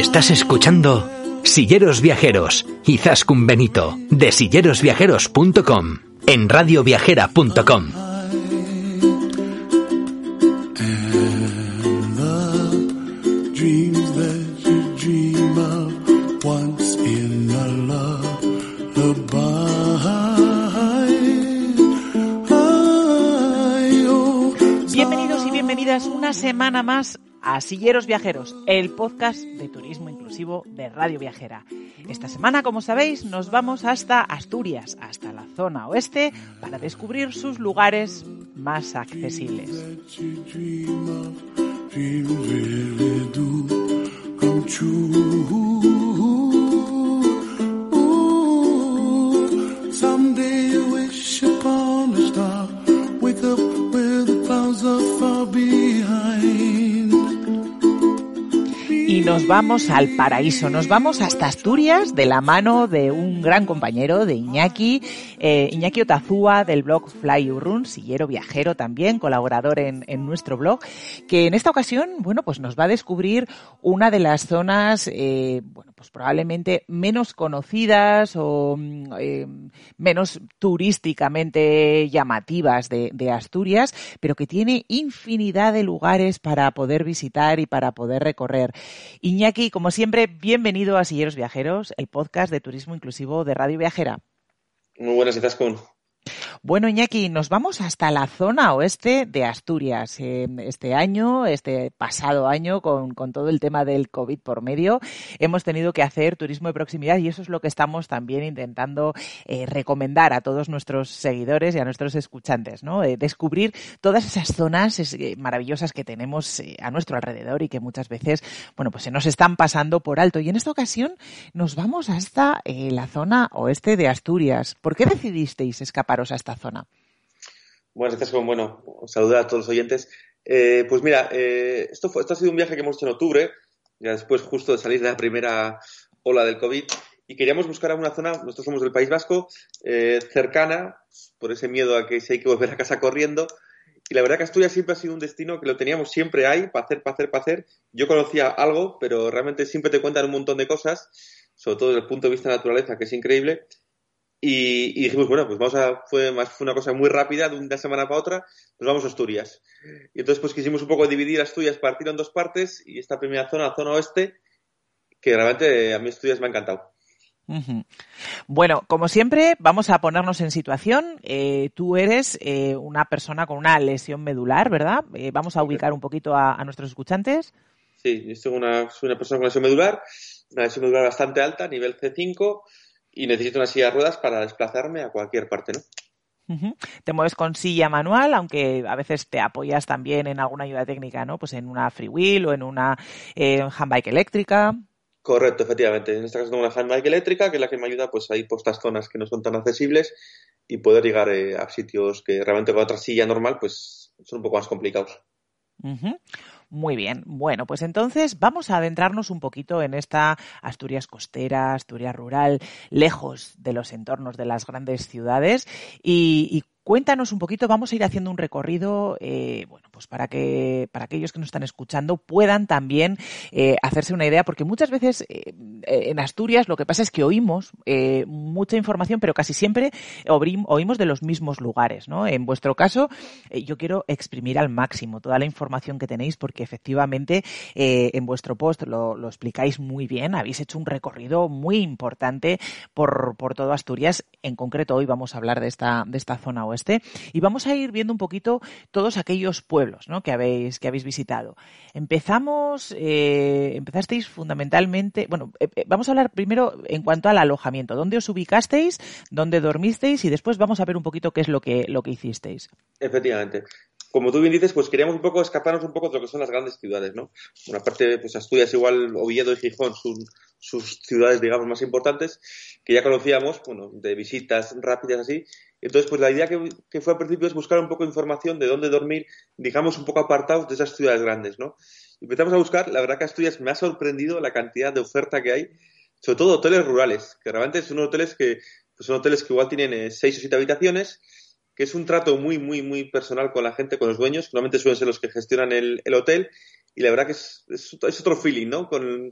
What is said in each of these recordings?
Estás escuchando Silleros Viajeros y Zascun Benito de sillerosviajeros.com en radioviajera.com. Bienvenidos y bienvenidas una semana más a Silleros Viajeros, el podcast de turismo inclusivo de Radio Viajera. Esta semana, como sabéis, nos vamos hasta Asturias, hasta la zona oeste, para descubrir sus lugares más accesibles. Nos vamos al paraíso, nos vamos hasta Asturias de la mano de un gran compañero de Iñaki, eh, Iñaki Otazúa del blog Fly Urrun, sillero viajero también, colaborador en, en, nuestro blog, que en esta ocasión, bueno, pues nos va a descubrir una de las zonas, eh, bueno, pues probablemente menos conocidas o eh, menos turísticamente llamativas de, Asturias, pero que tiene infinidad de lugares para poder visitar y para poder recorrer. Iñaki, como siempre, bienvenido a Silleros Viajeros, el podcast de turismo inclusivo de Radio Viajera. Muy buenas, Izaskun. Bueno, Iñaki, nos vamos hasta la zona oeste de Asturias. Este año, este pasado año, con, con, todo el tema del COVID por medio, hemos tenido que hacer turismo de proximidad y eso es lo que estamos también intentando eh, recomendar a todos nuestros seguidores y a nuestros escuchantes, ¿no? Eh, descubrir todas esas zonas eh, maravillosas que tenemos a nuestro alrededor y que muchas veces, bueno, pues se nos están pasando por alto. Y en esta ocasión nos vamos hasta la zona oeste de Asturias. ¿Por qué decidisteis a esta zona? Bueno, estás con, bueno, saludar a todos los oyentes. Eh, pues mira, eh, esto, ha sido un viaje que hemos hecho en octubre, ya después justo de salir de la primera ola del COVID, y queríamos buscar alguna zona, nosotros somos del País Vasco, eh, cercana, por ese miedo a que si hay que volver a casa corriendo, y la verdad que Asturias siempre ha sido un destino que lo teníamos siempre ahí, para hacer, para hacer, para hacer. Yo conocía algo, pero realmente siempre te cuentan un montón de cosas, sobre todo desde el punto de vista de naturaleza, que es increíble. Y, y, dijimos, bueno, pues vamos a, fue, más, fue una cosa muy rápida, de una semana para otra, nos vamos a Asturias. Y entonces pues quisimos un poco dividir Asturias, partirlo en dos partes, y esta primera zona, la zona oeste, que realmente a mí Asturias me ha encantado. Bueno, como siempre, vamos a ponernos en situación. Eh, tú eres eh, una persona con una lesión medular, ¿verdad? Eh, vamos a ubicar un poquito a, a nuestros escuchantes. Sí, yo soy una, soy una persona con lesión medular, una lesión medular bastante alta, nivel C5, y necesito una silla de ruedas para desplazarme a cualquier parte, ¿no? Uh -huh. Te mueves con silla manual, aunque a veces te apoyas también en alguna ayuda técnica, ¿no? Pues en una freewheel o en una eh, handbike eléctrica. Correcto, efectivamente. En este caso tengo una handbike eléctrica, que es la que me ayuda pues a ir por estas zonas que no son tan accesibles y poder llegar eh, a sitios que realmente con otra silla normal pues son un poco más complicados. Uh -huh. Muy bien. Bueno, pues entonces vamos a adentrarnos un poquito en esta Asturias costera, Asturias rural, lejos de los entornos de las grandes ciudades y, cuéntanos un poquito, vamos a ir haciendo un recorrido, eh, bueno, para que para aquellos que nos están escuchando puedan también eh, hacerse una idea, porque muchas veces eh, en Asturias lo que pasa es que oímos eh, mucha información, pero casi siempre oímos de los mismos lugares, ¿no? En vuestro caso, eh, yo quiero exprimir al máximo toda la información que tenéis, porque efectivamente eh, en vuestro post lo, lo, explicáis muy bien, habéis hecho un recorrido muy importante por, por todo Asturias, en concreto hoy vamos a hablar de esta, de esta zona oeste, y vamos a ir viendo un poquito todos aquellos pueblos ¿no? que, habéis, que habéis visitado. Empezamos, eh, empezasteis fundamentalmente, bueno, eh, eh, vamos a hablar primero en cuanto al alojamiento. ¿Dónde os ubicasteis? ¿Dónde dormisteis? Y después vamos a ver un poquito qué es lo que, lo que hicisteis. Efectivamente como tú bien dices, pues queríamos un poco escaparnos un poco de lo que son las grandes ciudades, ¿no? Una parte, pues Asturias igual, Oviedo y Gijón son sus ciudades, digamos, más importantes, que ya conocíamos, bueno, de visitas rápidas así. Entonces, pues la idea que, fue al principio es buscar un poco información de dónde dormir, digamos, un poco apartados de esas ciudades grandes, ¿no? Empezamos a buscar, la verdad que Asturias me ha sorprendido la cantidad de oferta que hay, sobre todo hoteles rurales, que realmente son hoteles que, pues son hoteles que igual tienen eh, seis o siete habitaciones, que es un trato muy, muy, muy personal con la gente, con los dueños. Normalmente suelen ser los que gestionan el, hotel y la verdad que es, es, otro feeling, ¿no? Con,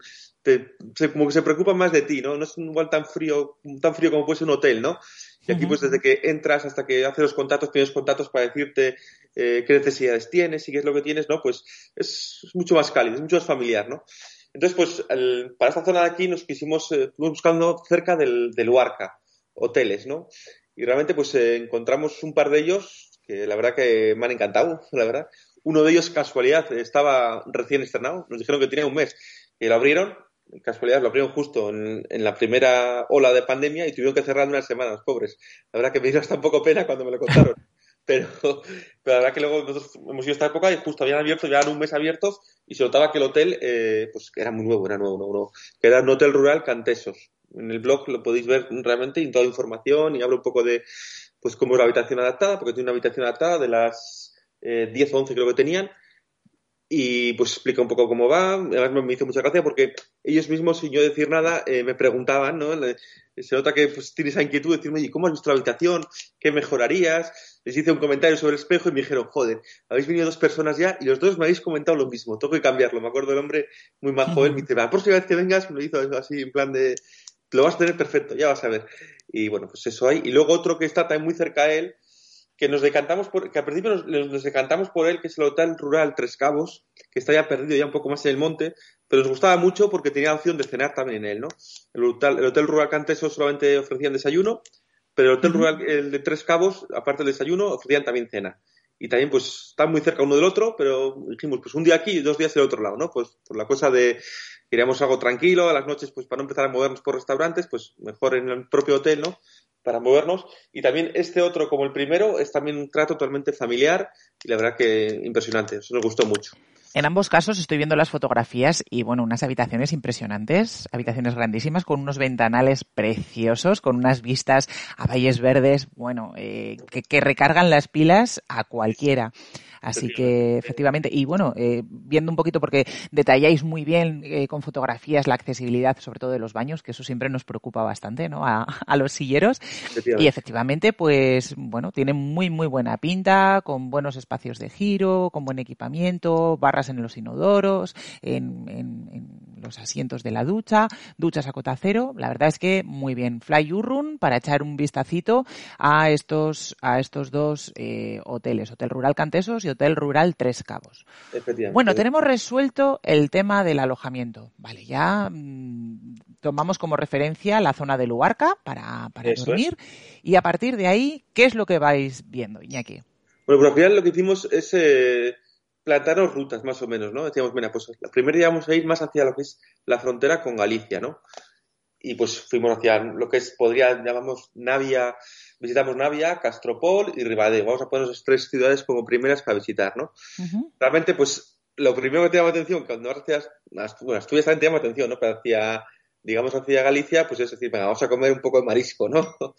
como que se preocupan más de ti, ¿no? No es igual tan frío, tan frío como puede ser un hotel, ¿no? Y aquí, pues desde que entras hasta que haces los contactos, tienes contactos para decirte eh, qué necesidades tienes y qué es lo que tienes, ¿no? Pues es, mucho más cálido, es mucho más familiar, ¿no? Entonces, pues para esta zona de aquí nos quisimos, eh, buscando cerca del, del Huarca, hoteles, ¿no? Y realmente pues eh, encontramos un par de ellos que la verdad que me han encantado, la verdad. Uno de ellos, casualidad, estaba recién estrenado. Nos dijeron que tenía un mes. Y lo abrieron, casualidad, lo abrieron justo en, la primera ola de pandemia y tuvieron que cerrar unas semanas, pobres. La verdad que me dio hasta un poco pena cuando me lo contaron. pero, pero, la verdad que luego nosotros hemos ido a esta época y justo habían abierto, llevaban un mes abiertos y se notaba que el hotel, eh, pues era muy nuevo, era nuevo, nuevo, que era un hotel rural Cantesos en el blog lo podéis ver realmente y toda la información y hablo un poco de pues cómo es la habitación adaptada, porque tiene una habitación adaptada de las eh, 10 o 11 creo que tenían y pues explica un poco cómo va. Además me hizo mucha gracia porque ellos mismos, sin yo decir nada, eh, me preguntaban, ¿no? Se nota que pues, tienes esa inquietud de decirme, ¿y cómo has visto la habitación? ¿Qué mejorarías? Les hice un comentario sobre el espejo y me dijeron, joder, habéis venido dos personas ya y los dos me habéis comentado lo mismo, tengo que cambiarlo. Me acuerdo del hombre muy majo, él me dice, la próxima vez que vengas, me lo hizo así en plan de, lo vas a tener perfecto, ya vas a ver. Y bueno, pues eso hay. Y luego otro que está también muy cerca de él, que nos decantamos por, que al principio nos, decantamos por él, que es el Hotel Rural Tres Cabos, que está ya perdido ya un poco más en el monte, pero nos gustaba mucho porque tenía opción de cenar también en él, ¿no? El Hotel, el hotel Rural Canteso solamente ofrecían desayuno, pero el Hotel Rural el de Tres Cabos, aparte del desayuno, ofrecían también cena. Y también, pues, están muy cerca uno del otro, pero dijimos, pues un día aquí y dos días en el otro lado, ¿no? Pues por la cosa de, queríamos algo tranquilo, a las noches, pues para no empezar a movernos por restaurantes, pues mejor en el propio hotel, ¿no? Para movernos. Y también este otro, como el primero, es también un trato totalmente familiar y la verdad que impresionante, nos gustó mucho. En ambos casos estoy viendo las fotografías y bueno, unas habitaciones impresionantes, habitaciones grandísimas con unos ventanales preciosos, con unas vistas a valles verdes, bueno, eh, que recargan las pilas a cualquiera. Así que, efectivamente, y bueno, eh, viendo un poquito, porque detalláis muy bien eh, con fotografías la accesibilidad, sobre todo de los baños, que eso siempre nos preocupa bastante, ¿no? A, a los silleros. Y efectivamente, pues, bueno, tiene muy, muy buena pinta, con buenos espacios de giro, con buen equipamiento, barras en los inodoros, en, en, en los asientos de la ducha, duchas a cota cero. La verdad es que muy bien. Fly Urrun para echar un vistacito a estos, a estos dos eh, hoteles, Hotel Rural Cantesos y Hotel Rural Tres Cabos. Bueno, tenemos resuelto el tema del alojamiento. Vale, ya mm, tomamos como referencia la zona de Luarca para, para dormir. Y a partir de ahí, ¿qué es lo que vais viendo, Iñaki? Bueno, pues al final lo que hicimos es eh, plantaros rutas más o menos, ¿no? Decíamos, mira, pues la primera íbamos a ir más hacia lo que es la frontera con Galicia, ¿no? Y pues fuimos hacia lo que es, podría, llamamos Navia, visitamos Navia, Castropol y Ribadeo. Vamos a poner esas tres ciudades como primeras para visitar, ¿no? Realmente, pues, lo primero que te llama atención, cuando vas hacia, bueno, Asturias también te llama atención, ¿no? Pero hacia, digamos, hacia Galicia, pues es decir, venga, vamos a comer un poco de marisco, ¿no?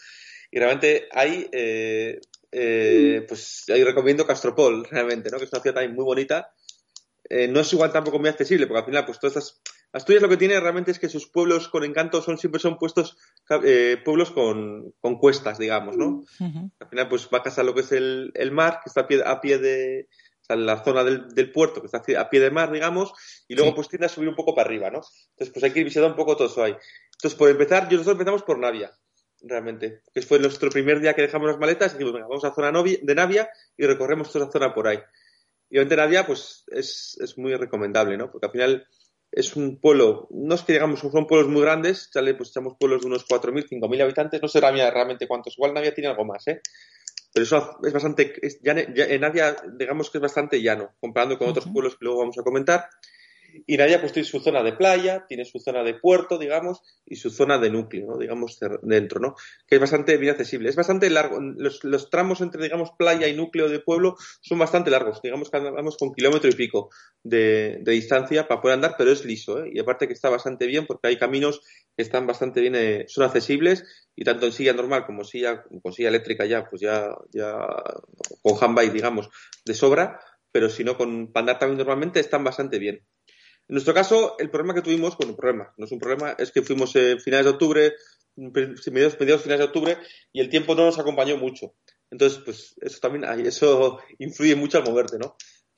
y realmente hay, eh, eh, pues ahí recomiendo Castropol, realmente, ¿no? Que es una ciudad también muy bonita. Eh, no es igual tampoco muy accesible, porque al final, pues todas estas. Asturias lo que tiene realmente es que sus pueblos con encanto son siempre son puestos eh, pueblos con, con, cuestas, digamos, ¿no? Al final, pues va a lo que es el, el mar, que está a pie, a pie de. La zona del, del, puerto, que está a pie de mar, digamos, y luego pues tiende a subir un poco para arriba, ¿no? Entonces, pues hay que ir visitando un poco todo eso ahí. Entonces, por empezar, nosotros empezamos por Navia realmente. Que fue nuestro primer día que dejamos las maletas y dijimos, venga, vamos a zona de Navia y recorremos toda esa zona por ahí. Y obviamente Navia, pues, es, es muy recomendable, ¿no? Porque al final es un pueblo, no es que digamos, son pueblos muy grandes, ¿sale? pues echamos pueblos de unos 4.000, 5.000 habitantes, no sé Navia realmente cuántos, igual Navia tiene algo más, ¿eh? pero eso es bastante, es, ya, ya, en Navia, digamos que es bastante llano, comparando con otros pueblos que luego vamos a comentar. Y Nadia pues tiene su zona de playa, tiene su zona de puerto, digamos, y su zona de núcleo, ¿no? digamos, dentro, ¿no? Que es bastante bien accesible. Es bastante largo. Los, tramos entre, digamos, playa y núcleo de pueblo son bastante largos. Digamos que andamos con kilómetro y pico de, distancia para poder andar, pero es liso, ¿eh? Y aparte que está bastante bien porque hay caminos que están bastante bien, eh, son accesibles y tanto en silla normal como silla, con silla eléctrica ya, pues ya, ya con handbike, digamos, de sobra, pero si no, con, para andar también normalmente están bastante bien. En nuestro caso, el problema que tuvimos, bueno, problema, no es un problema, es que fuimos en finales de octubre, mediados, mediados finales de octubre, y el tiempo no nos acompañó mucho. Entonces, pues eso también, eso influye mucho al moverte, ¿no?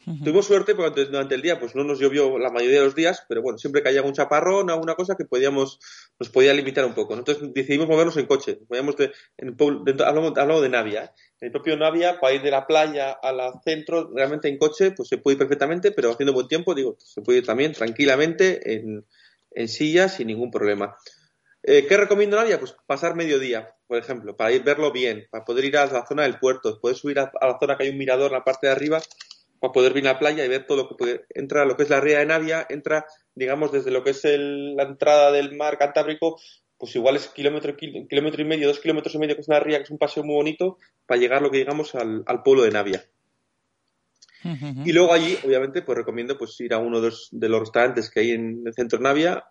Uh -huh. Tuvimos suerte porque durante el día pues no nos llovió la mayoría de los días, pero bueno, siempre caía un chaparrón o alguna cosa que podíamos, nos podía limitar un poco. Entonces decidimos movernos en coche. Movíamos de, en, de, hablamos, hablamos, de Navia. ¿eh? El propio Navia, para ir de la playa a la centro, realmente en coche, pues se puede ir perfectamente, pero haciendo buen tiempo, digo, se puede ir también tranquilamente en, silla sin ningún problema. Eh, ¿Qué recomiendo Navia? Pues pasar mediodía, por ejemplo, para ir verlo bien, para poder ir a la zona del puerto, poder subir a, la zona que hay un mirador en la parte de arriba para poder venir a la playa y ver todo lo que puede. Entra lo que es la ría de Navia, entra, digamos, desde lo que es el, la entrada del mar Cantábrico, pues igual es kilómetro, kilómetro y medio, dos kilómetros y medio, que es una ría, que es un paseo muy bonito, para llegar lo que digamos al, al pueblo de Navia. Uh -huh. Y luego allí, obviamente, pues recomiendo pues ir a uno de los, de los restaurantes que hay en el centro de Navia,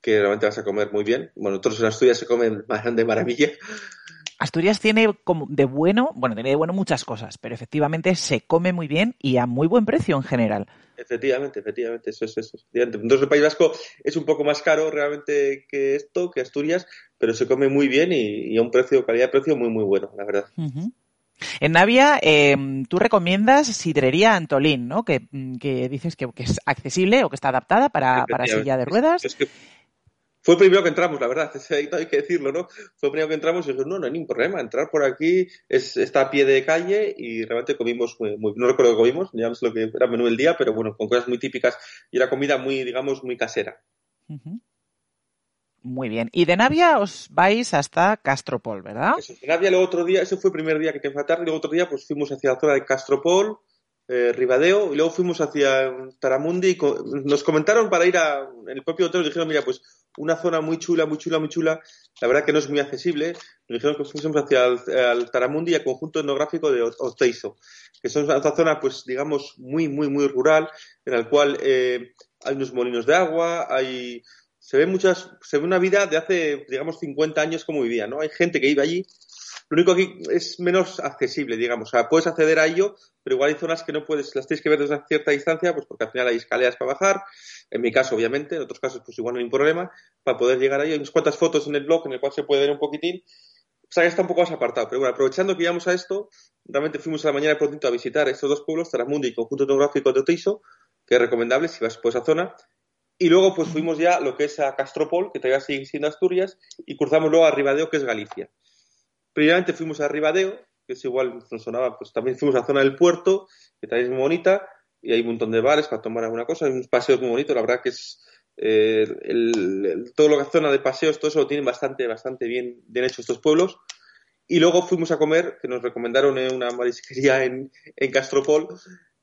que realmente vas a comer muy bien. Bueno, nosotros en Asturias se comen de maravilla. Asturias tiene como de bueno, bueno, tiene de bueno muchas cosas, pero efectivamente se come muy bien y a muy buen precio en general. Efectivamente, efectivamente, eso es eso. Entonces el País Vasco es un poco más caro realmente que esto, que Asturias, pero se come muy bien y, y a un precio, calidad-precio muy, muy bueno, la verdad. Uh -huh. En Navia, eh, tú recomiendas sidrería Antolín, ¿no? Que, que dices que, que, es accesible o que está adaptada para, para silla de ruedas. Es que fue el primero que entramos, la verdad, hay que decirlo, ¿no? Fue el primero que entramos y dijimos, no, no hay ningún problema, entrar por aquí es, está a pie de calle y realmente comimos, muy, muy, no recuerdo que comimos, ya no sé lo que era el menú del día, pero bueno, con cosas muy típicas y era comida muy, digamos, muy casera. Uh -huh. Muy bien. Y de Navia os vais hasta Castropol, ¿verdad? Eso, de Navia luego otro día, ese fue el primer día que te tarde, y luego otro día pues fuimos hacia la zona de Castropol, eh, Ribadeo, y luego fuimos hacia Taramundi y nos comentaron para ir a, en el propio hotel, nos dijeron, mira, pues una zona muy chula, muy chula, muy chula, la verdad que no es muy accesible, nos dijeron que fuésemos hacia el, Taramundi y el conjunto etnográfico de Oteizo, que son una zona, pues, digamos, muy, muy, muy rural, en la cual eh, hay unos molinos de agua, hay se ve muchas, se ve una vida de hace, digamos, 50 años como vivía, ¿no? Hay gente que vive allí. Lo único aquí es menos accesible, digamos. O sea, puedes acceder a ello, pero igual hay zonas que no puedes, las tienes que ver desde una cierta distancia, pues porque al final hay escaleras para bajar. En mi caso, obviamente, en otros casos, pues igual no hay ningún problema. Para poder llegar ahí, hay unas cuantas fotos en el blog en el cual se puede ver un poquitín. O sea, que está un poco más apartado. Pero bueno, aprovechando que íbamos a esto, realmente fuimos a la mañana prontito a visitar estos dos pueblos, Taramundi y Conjunto Etnográfico de Oteiso, que es recomendable si vas por esa zona. Y luego pues fuimos ya lo que es a Castropol, que todavía sigue siendo Asturias, y cruzamos luego a Ribadeo, que es Galicia. Primeramente fuimos a Ribadeo, que es igual, nos sonaba, pues también fuimos a la zona del puerto, que también es muy bonita, y hay un montón de bares para tomar alguna cosa, hay unos paseos muy bonitos, la verdad que es eh, el, el, todo lo que es zona de paseos, todo eso lo tienen bastante, bastante bien, bien hecho estos pueblos. Y luego fuimos a comer, que nos recomendaron en una marisquería en, en Castropol,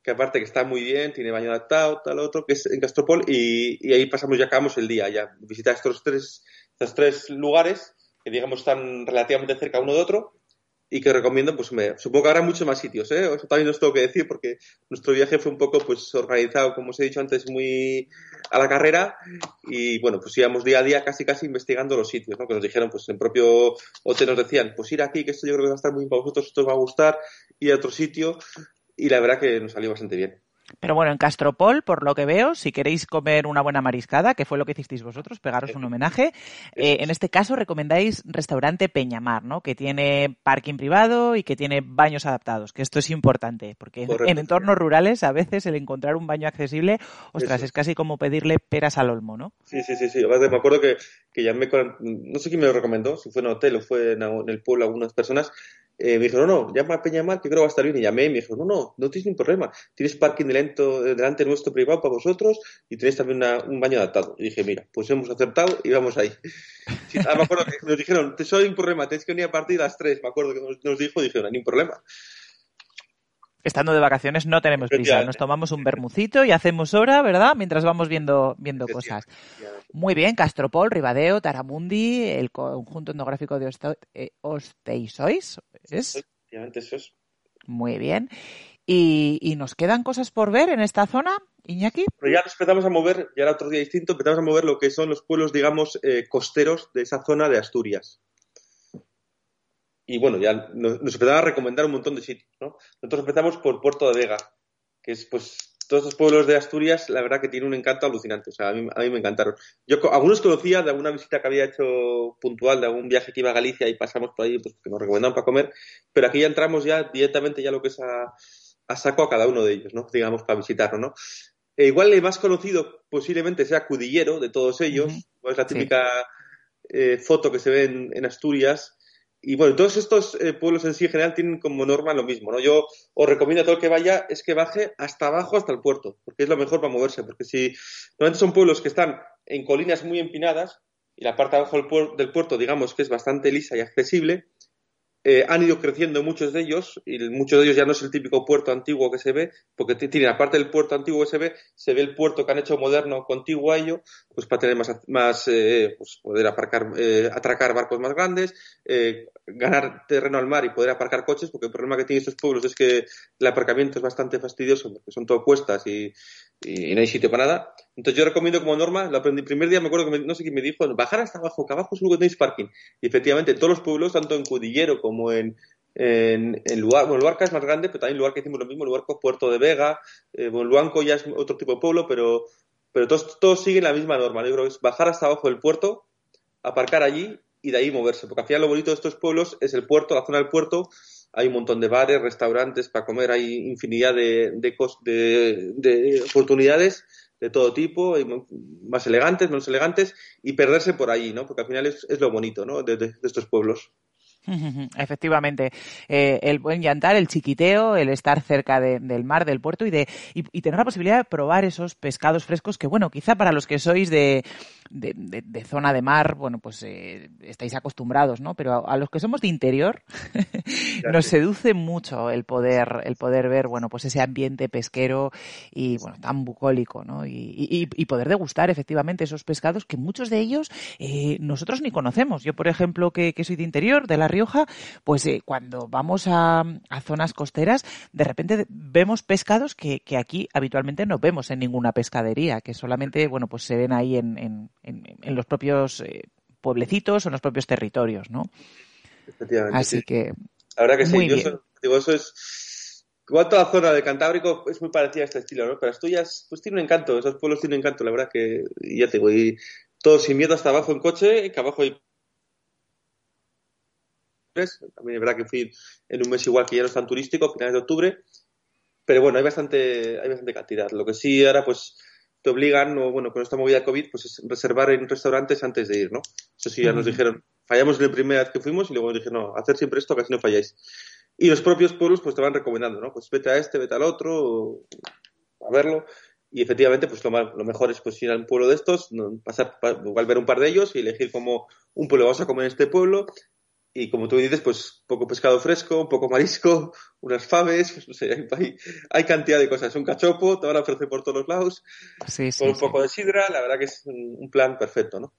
que aparte que está muy bien, tiene baño adaptado, tal otro, que es en Castropol, y, y ahí pasamos, ya acabamos el día, ya visitar estos tres, estos tres lugares, que digamos están relativamente cerca uno de otro, y que recomiendo, pues me, supongo que habrá muchos más sitios, ¿eh? También os tengo que decir, porque nuestro viaje fue un poco, pues, organizado, como os he dicho antes, muy a la carrera, y bueno, pues íbamos día a día casi casi investigando los sitios, ¿no? Que nos dijeron, pues, en el propio hotel nos decían, pues ir aquí, que esto yo creo que va a estar muy para vosotros, esto os va a gustar, y a otro sitio, y la verdad que nos salió bastante bien. Pero bueno, en Castropol, por lo que veo, si queréis comer una buena mariscada, que fue lo que hicisteis vosotros, pegaros un homenaje, eh, en este caso recomendáis restaurante Peñamar, ¿no? Que tiene parking privado y que tiene baños adaptados, que esto es importante, porque Correcto. en entornos rurales a veces el encontrar un baño accesible, ostras, Eso. es casi como pedirle peras al olmo, ¿no? Sí, sí, sí, sí. Me acuerdo que, que llamé con, no sé quién me lo recomendó, si fue en hotel o fue en, en el pueblo algunas personas, eh, me dijo, no, no, llama a Peñamar, que creo que va a estar bien. Y llamé y me dijo, no, no, no tienes ningún problema. Tienes parking delante, delante nuestro privado para vosotros y tenéis también una, un baño adaptado. Y dije, mira, pues hemos acertado y vamos ahí. Sí, ah, me acuerdo que nos dijeron, te soy un problema, tienes que venir a partir de las 3. Me acuerdo que nos, nos dijo, dijeron, ni un problema. Estando de vacaciones no tenemos prisa, nos tomamos un bermucito y hacemos hora, ¿verdad? Mientras vamos viendo, viendo cosas. Muy bien, Castropol, Ribadeo, Taramundi, el conjunto etnográfico de eh, Osteisois, ¿es? Efectivamente, eso es. Muy bien. ¿Y, y nos quedan cosas por ver en esta zona, Iñaki? Pero ya nos empezamos a mover, ya era otro día distinto, empezamos a mover lo que son los pueblos, digamos, eh, costeros de esa zona de Asturias. Y bueno, ya nos, nos empezaron a recomendar un montón de sitios, ¿no? Nosotros empezamos por Puerto de Vega, que es, pues, todos esos pueblos de Asturias, la verdad que tiene un encanto alucinante. O sea, a mí, a mí me encantaron. Yo algunos conocía de alguna visita que había hecho puntual, de algún viaje que iba a Galicia y pasamos por ahí, pues, que nos recomendaban para comer, pero aquí ya entramos ya directamente ya lo que es a, a saco a cada uno de ellos, ¿no? Digamos, para visitarlo, ¿no? E igual el más conocido posiblemente sea Cudillero de todos ellos, es la Sí. típica eh, foto que se ve en, en Asturias. Y bueno, todos estos eh, pueblos en sí en general tienen como norma lo mismo, ¿no? Yo os recomiendo a todo el que vaya es que baje hasta abajo, hasta el puerto, porque es lo mejor para moverse, porque si normalmente son pueblos que están en colinas muy empinadas y la parte de abajo del, puer- del puerto, digamos que es bastante lisa y accesible, eh, han ido creciendo muchos de ellos y muchos de ellos ya no es el típico puerto antiguo que se ve, porque tienen, aparte del puerto antiguo que se ve, se ve el puerto que han hecho moderno contiguo a ello, pues para tener más, más eh, pues poder aparcar, eh, atracar barcos más grandes, eh, ganar terreno al mar y poder aparcar coches, porque el problema que tienen estos pueblos es que el aparcamiento es bastante fastidioso, porque son todo cuestas y, y no hay sitio para nada. Entonces yo recomiendo como norma, lo aprendí el primer día, me acuerdo que me- no sé quién me dijo, bajar hasta abajo, que abajo seguro que tenéis parking. Y efectivamente, todos los pueblos, tanto en Cudillero como en, en, en Luar, bueno, Luarca es más grande, pero también Luarca hicimos lo mismo, Luarca, Puerto de Vega, eh, bueno, Luanco ya es otro tipo de pueblo, pero, pero todos, todos siguen la misma norma. Yo creo que es bajar hasta abajo del puerto, aparcar allí y de ahí moverse, porque al final lo bonito de estos pueblos es el puerto, la zona del puerto, hay un montón de bares, restaurantes para comer, hay infinidad de, oportunidades de todo tipo, más elegantes, menos elegantes, y perderse por allí, ¿no? Porque al final es, es lo bonito, ¿no? De estos pueblos. Efectivamente, Eh, el buen llantar, el chiquiteo, el estar cerca de- del mar, del puerto y de y, y tener la posibilidad de probar esos pescados frescos que, bueno, quizá para los que sois de, de, de- zona de mar, bueno, pues eh, estáis acostumbrados, ¿no? Pero a, a los que somos de interior nos seduce mucho el poder el poder ver, bueno, pues ese ambiente pesquero y, bueno, tan bucólico, ¿no? Y, y- y poder degustar efectivamente esos pescados que muchos de ellos eh, nosotros ni conocemos. Yo, por ejemplo, que, que soy de interior, de La Rioja, pues eh, cuando vamos a, a zonas costeras, de repente vemos pescados que, que aquí habitualmente no vemos en ninguna pescadería, que solamente, bueno, pues se ven ahí en, en- en- en los propios eh, pueblecitos o en los propios territorios, ¿no? Efectivamente. Así sí. que, La verdad que sí. Muy Yo bien. digo, eso es. Igual toda la zona del Cantábrico es muy parecida a este estilo, ¿no? Pero Asturias, pues tiene un encanto, esos pueblos tienen un encanto, la verdad que, ya te digo, y todo sin miedo hasta abajo en coche, que abajo hay. También es verdad que fui en un mes igual que ya no es tan turístico, finales de octubre, pero bueno, hay bastante, hay bastante cantidad. Lo que sí ahora, pues, te obligan, o bueno, con esta movida COVID, pues es reservar en restaurantes antes de ir, ¿no? Eso sí, ya nos dijeron, fallamos la primera vez que fuimos y luego nos dijeron, no, hacer siempre esto, así no falláis. Y los propios pueblos pues te van recomendando, ¿no? Pues vete a este, vete al otro, o a verlo. Y efectivamente, pues lo, lo mejor es pues ir a un pueblo de estos, pasar, pa- igual ver un par de ellos y elegir como un pueblo vamos a comer en este pueblo. Y como tú dices, pues poco pescado fresco, un poco marisco, unas faves, pues no sé, hay, hay, hay cantidad de cosas. Un cachopo, te van a ofrecer por todos los lados, sí, sí, con un sí. poco de sidra, la verdad que es un, un plan perfecto, ¿no?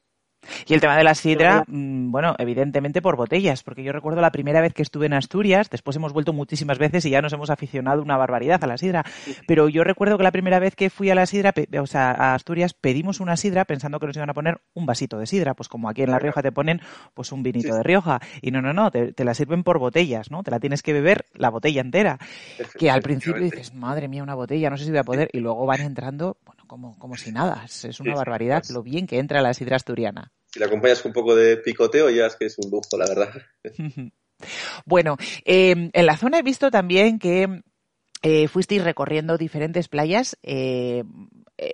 Y el tema de la sidra, mm, bueno, evidentemente por botellas, porque yo recuerdo la primera vez que estuve en Asturias, después hemos vuelto muchísimas veces y ya nos hemos aficionado una barbaridad a la sidra, pero yo recuerdo que la primera vez que fui a la sidra, o sea, a Asturias, pedimos una sidra pensando que nos iban a poner un vasito de sidra, pues como aquí en La Rioja te ponen pues un vinito de Rioja, y no, no, no, te, te la sirven por botellas, ¿no? Te la tienes que beber la botella entera, que al principio dices, madre mía, una botella, no sé si voy a poder, y luego van entrando, bueno, como, como si nada, es, una barbaridad lo bien que entra la sidra asturiana. Si la acompañas con un poco de picoteo, ya es que es un lujo, la verdad. Bueno, eh, en la zona he visto también que eh, fuisteis recorriendo diferentes playas. eh,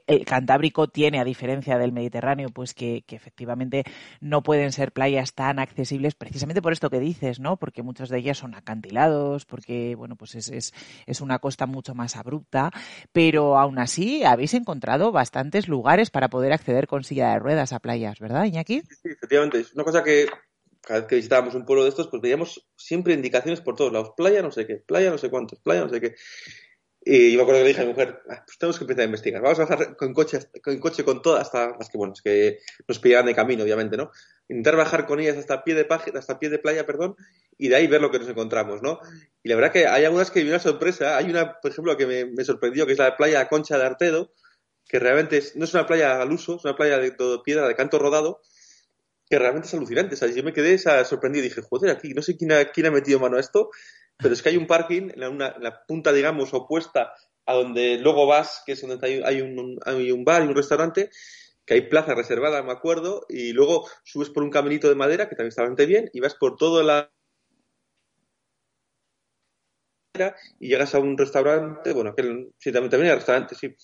el Cantábrico tiene, a diferencia del Mediterráneo, pues que, efectivamente no pueden ser playas tan accesibles precisamente por esto que dices, ¿no? Porque muchas de ellas son acantilados, porque, bueno, pues es, es, es una costa mucho más abrupta, pero aún así habéis encontrado bastantes lugares para poder acceder con silla de ruedas a playas, ¿verdad, Iñaki? Sí, efectivamente. Es una cosa que cada vez que visitábamos un pueblo de estos, pues veíamos siempre indicaciones por todos lados. Playa no sé qué, playa no sé cuántos, playa no sé qué. Y yo me acuerdo que le dije a mi mujer, ah, pues tenemos que empezar a investigar. Vamos a bajar con coche, con coche con todas, hasta las que, bueno, que nos pillaban de camino, obviamente, ¿no? Intentar bajar con ellas hasta pie de página, hasta pie de playa, perdón, y de ahí ver lo que nos encontramos, ¿no? Y la verdad que hay algunas que me una sorpresa. Hay una, por ejemplo, que me, me, sorprendió, que es la playa Concha de Artedo, que realmente es, no es una playa al uso, es una playa de todo piedra, de canto rodado, que realmente es alucinante. O sea, yo me quedé esa, sorprendido y dije, joder, aquí no sé quién ha, quién ha metido mano a esto, pero es que hay un parking en la, una, en la punta, digamos, opuesta a donde luego vas, que es donde hay, un, hay un bar y un restaurante, que hay plaza reservada, me acuerdo, y luego subes por un caminito de madera, que también está bastante bien, y vas por toda la y llegas a un restaurante, bueno, aquel, sí, también, también hay restaurante, sí,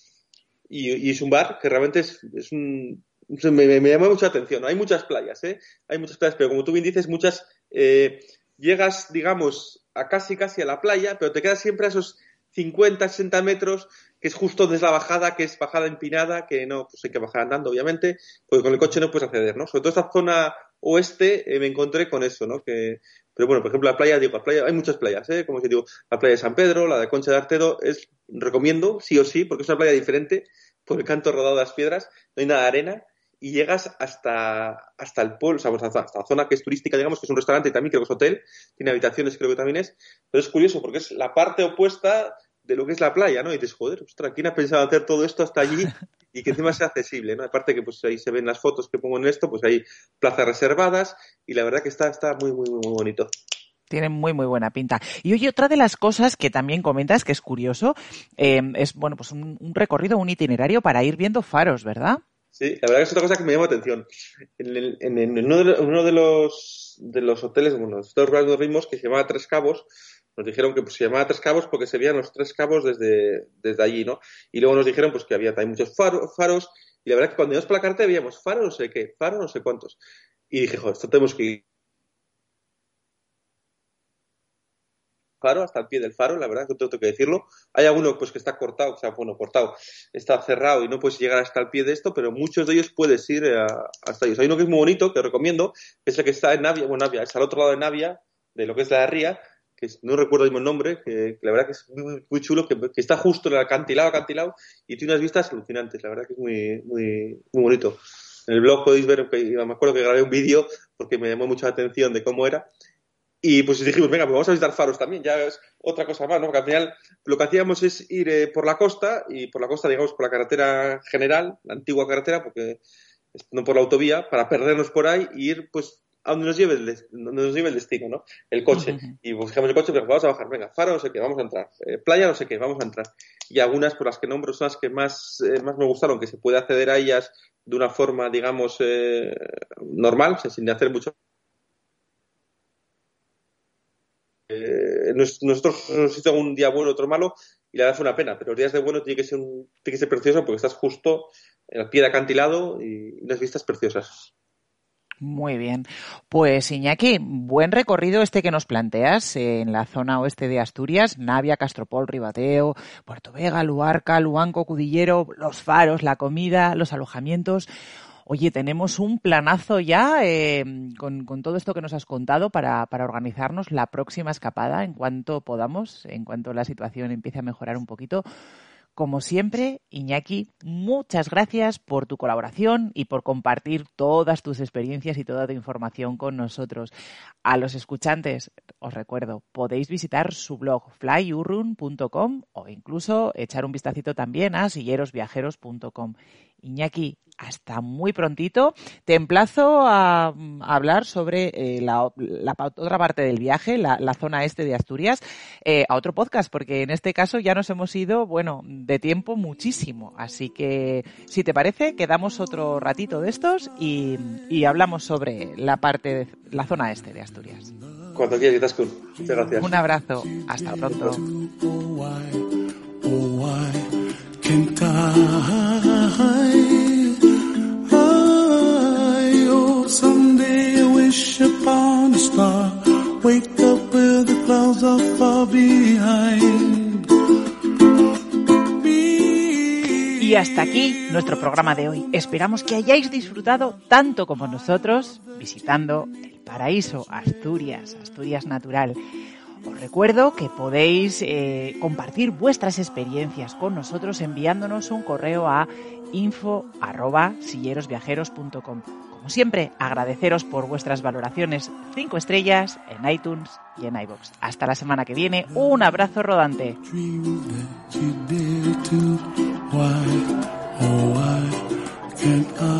y, y, es un bar que realmente es, es un... Me, me, me, llama mucha atención. Hay muchas playas, ¿eh? Hay muchas playas, pero como tú bien dices, muchas... Eh, llegas, digamos, a casi casi a la playa, pero te quedas siempre a esos 50, 60 metros, que es justo desde la bajada, que es bajada empinada, que no, pues hay que bajar andando, obviamente, porque con el coche no puedes acceder, ¿no? Sobre todo esta zona oeste eh, me encontré con eso, ¿no? Que, pero bueno, por ejemplo, la playa, digo, la playa, hay muchas playas, ¿eh? Como que digo, la playa de San Pedro, la de Concha de Artedo, es, recomiendo, sí o sí, porque es una playa diferente, por el canto rodado de las piedras, no hay nada de arena, y llegas hasta, hasta el pueblo, o sea, hasta, hasta la zona que es turística, digamos, que es un restaurante y también creo que es hotel, tiene habitaciones, creo que también es, pero es curioso porque es la parte opuesta de lo que es la playa, ¿no? Y dices, joder, ostras, ¿quién ha pensado hacer todo esto hasta allí y que encima sea accesible, ¿no? Aparte que pues ahí se ven las fotos que pongo en esto, pues hay plazas reservadas y la verdad que está, está muy, muy, muy bonito. Tiene muy, muy buena pinta. Y oye, otra de las cosas que también comentas, que es curioso, eh, es, bueno, pues un recorrido, un itinerario para ir viendo faros, ¿verdad? Sí, la verdad que es otra cosa que me llama la atención. En, uno, de, los, hoteles, bueno, los lugares donde vimos, que se llamaba Tres Cabos, nos dijeron que pues, se llamaba Tres Cabos porque se veían los Tres Cabos desde, allí, ¿no? Y luego nos dijeron pues que había también muchos faro, faros, y la verdad que cuando íbamos por la carta veíamos faro no sé qué, faro no sé cuántos. Y dije, joder, esto tenemos que ir. Faro, hasta el pie del faro, la verdad que tengo que decirlo. Hay alguno pues que está cortado, o sea, bueno, cortado, está cerrado y no puedes llegar hasta el pie de esto, pero muchos de ellos puedes ir a, hasta ellos. Hay uno que es muy bonito, que recomiendo, que es el que está en Navia, bueno, Navia, es al otro lado de Navia, de lo que es la ría, que no recuerdo el nombre, que, la verdad que es muy, muy chulo, que, está justo en el acantilado, acantilado, y tiene unas vistas alucinantes, la verdad que es muy, muy, muy bonito. En el blog podéis ver, me acuerdo que grabé un vídeo porque me llamó mucha atención de cómo era, y pues dijimos, venga, pues vamos a visitar faros también, ya es otra cosa más, ¿no? Porque al final lo que hacíamos es ir eh, por la costa, y por la costa, digamos, por la carretera general, la antigua carretera, porque no por la autovía, para perdernos por ahí y ir, pues, a donde nos lleve el, donde nos lleve el destino, ¿no? El coche. Uh -huh. Y buscamos el coche, pero vamos a bajar, venga, faro, no sé qué, vamos a entrar. Eh, playa, no sé qué, vamos a entrar. Y algunas por las que nombro son las que más, eh, más me gustaron, que se puede acceder a ellas de una forma, digamos, eh, normal, o sea, sin hacer mucho Eh, nosotros nos hizo un día bueno, otro malo, y la verdad fue una pena, pero los días de bueno tiene que ser, un, tiene que ser precioso porque estás justo en el pie de acantilado y unas vistas preciosas. Muy bien. Pues Iñaki, buen recorrido este que nos planteas en la zona oeste de Asturias, Navia, Castropol, Ribateo, Puerto Vega, Luarca, Luanco, Cudillero, los faros, la comida, los alojamientos. Oye, tenemos un planazo ya eh, con, todo esto que nos has contado para, para, organizarnos la próxima escapada en cuanto podamos, en cuanto la situación empiece a mejorar un poquito. Como siempre, Iñaki, muchas gracias por tu colaboración y por compartir todas tus experiencias y toda tu información con nosotros. A los escuchantes, os recuerdo, podéis visitar su blog flyurrun.com o incluso echar un vistacito también a sillerosviajeros.com. Iñaki, hasta muy prontito. Te emplazo a, a hablar sobre eh, la, la, otra parte del viaje, la, la zona este de Asturias, eh, a otro podcast, porque en este caso ya nos hemos ido, bueno, de tiempo muchísimo. Así que, si te parece, quedamos otro ratito de estos y, y hablamos sobre la parte, de, la zona este de Asturias. Cuando quieras, Itascun. Muchas gracias. Un abrazo. Hasta pronto. can't I? Y hasta aquí nuestro programa de hoy. Esperamos que hayáis disfrutado tanto como nosotros visitando el paraíso Asturias, Asturias natural. Os recuerdo que podéis eh, compartir vuestras experiencias con nosotros enviándonos un correo a info@sillerosviajeros.com. Como siempre, agradeceros por vuestras valoraciones 5 estrellas en iTunes y en iBox. Hasta la semana que viene. Un abrazo rodante. why, oh why can't I?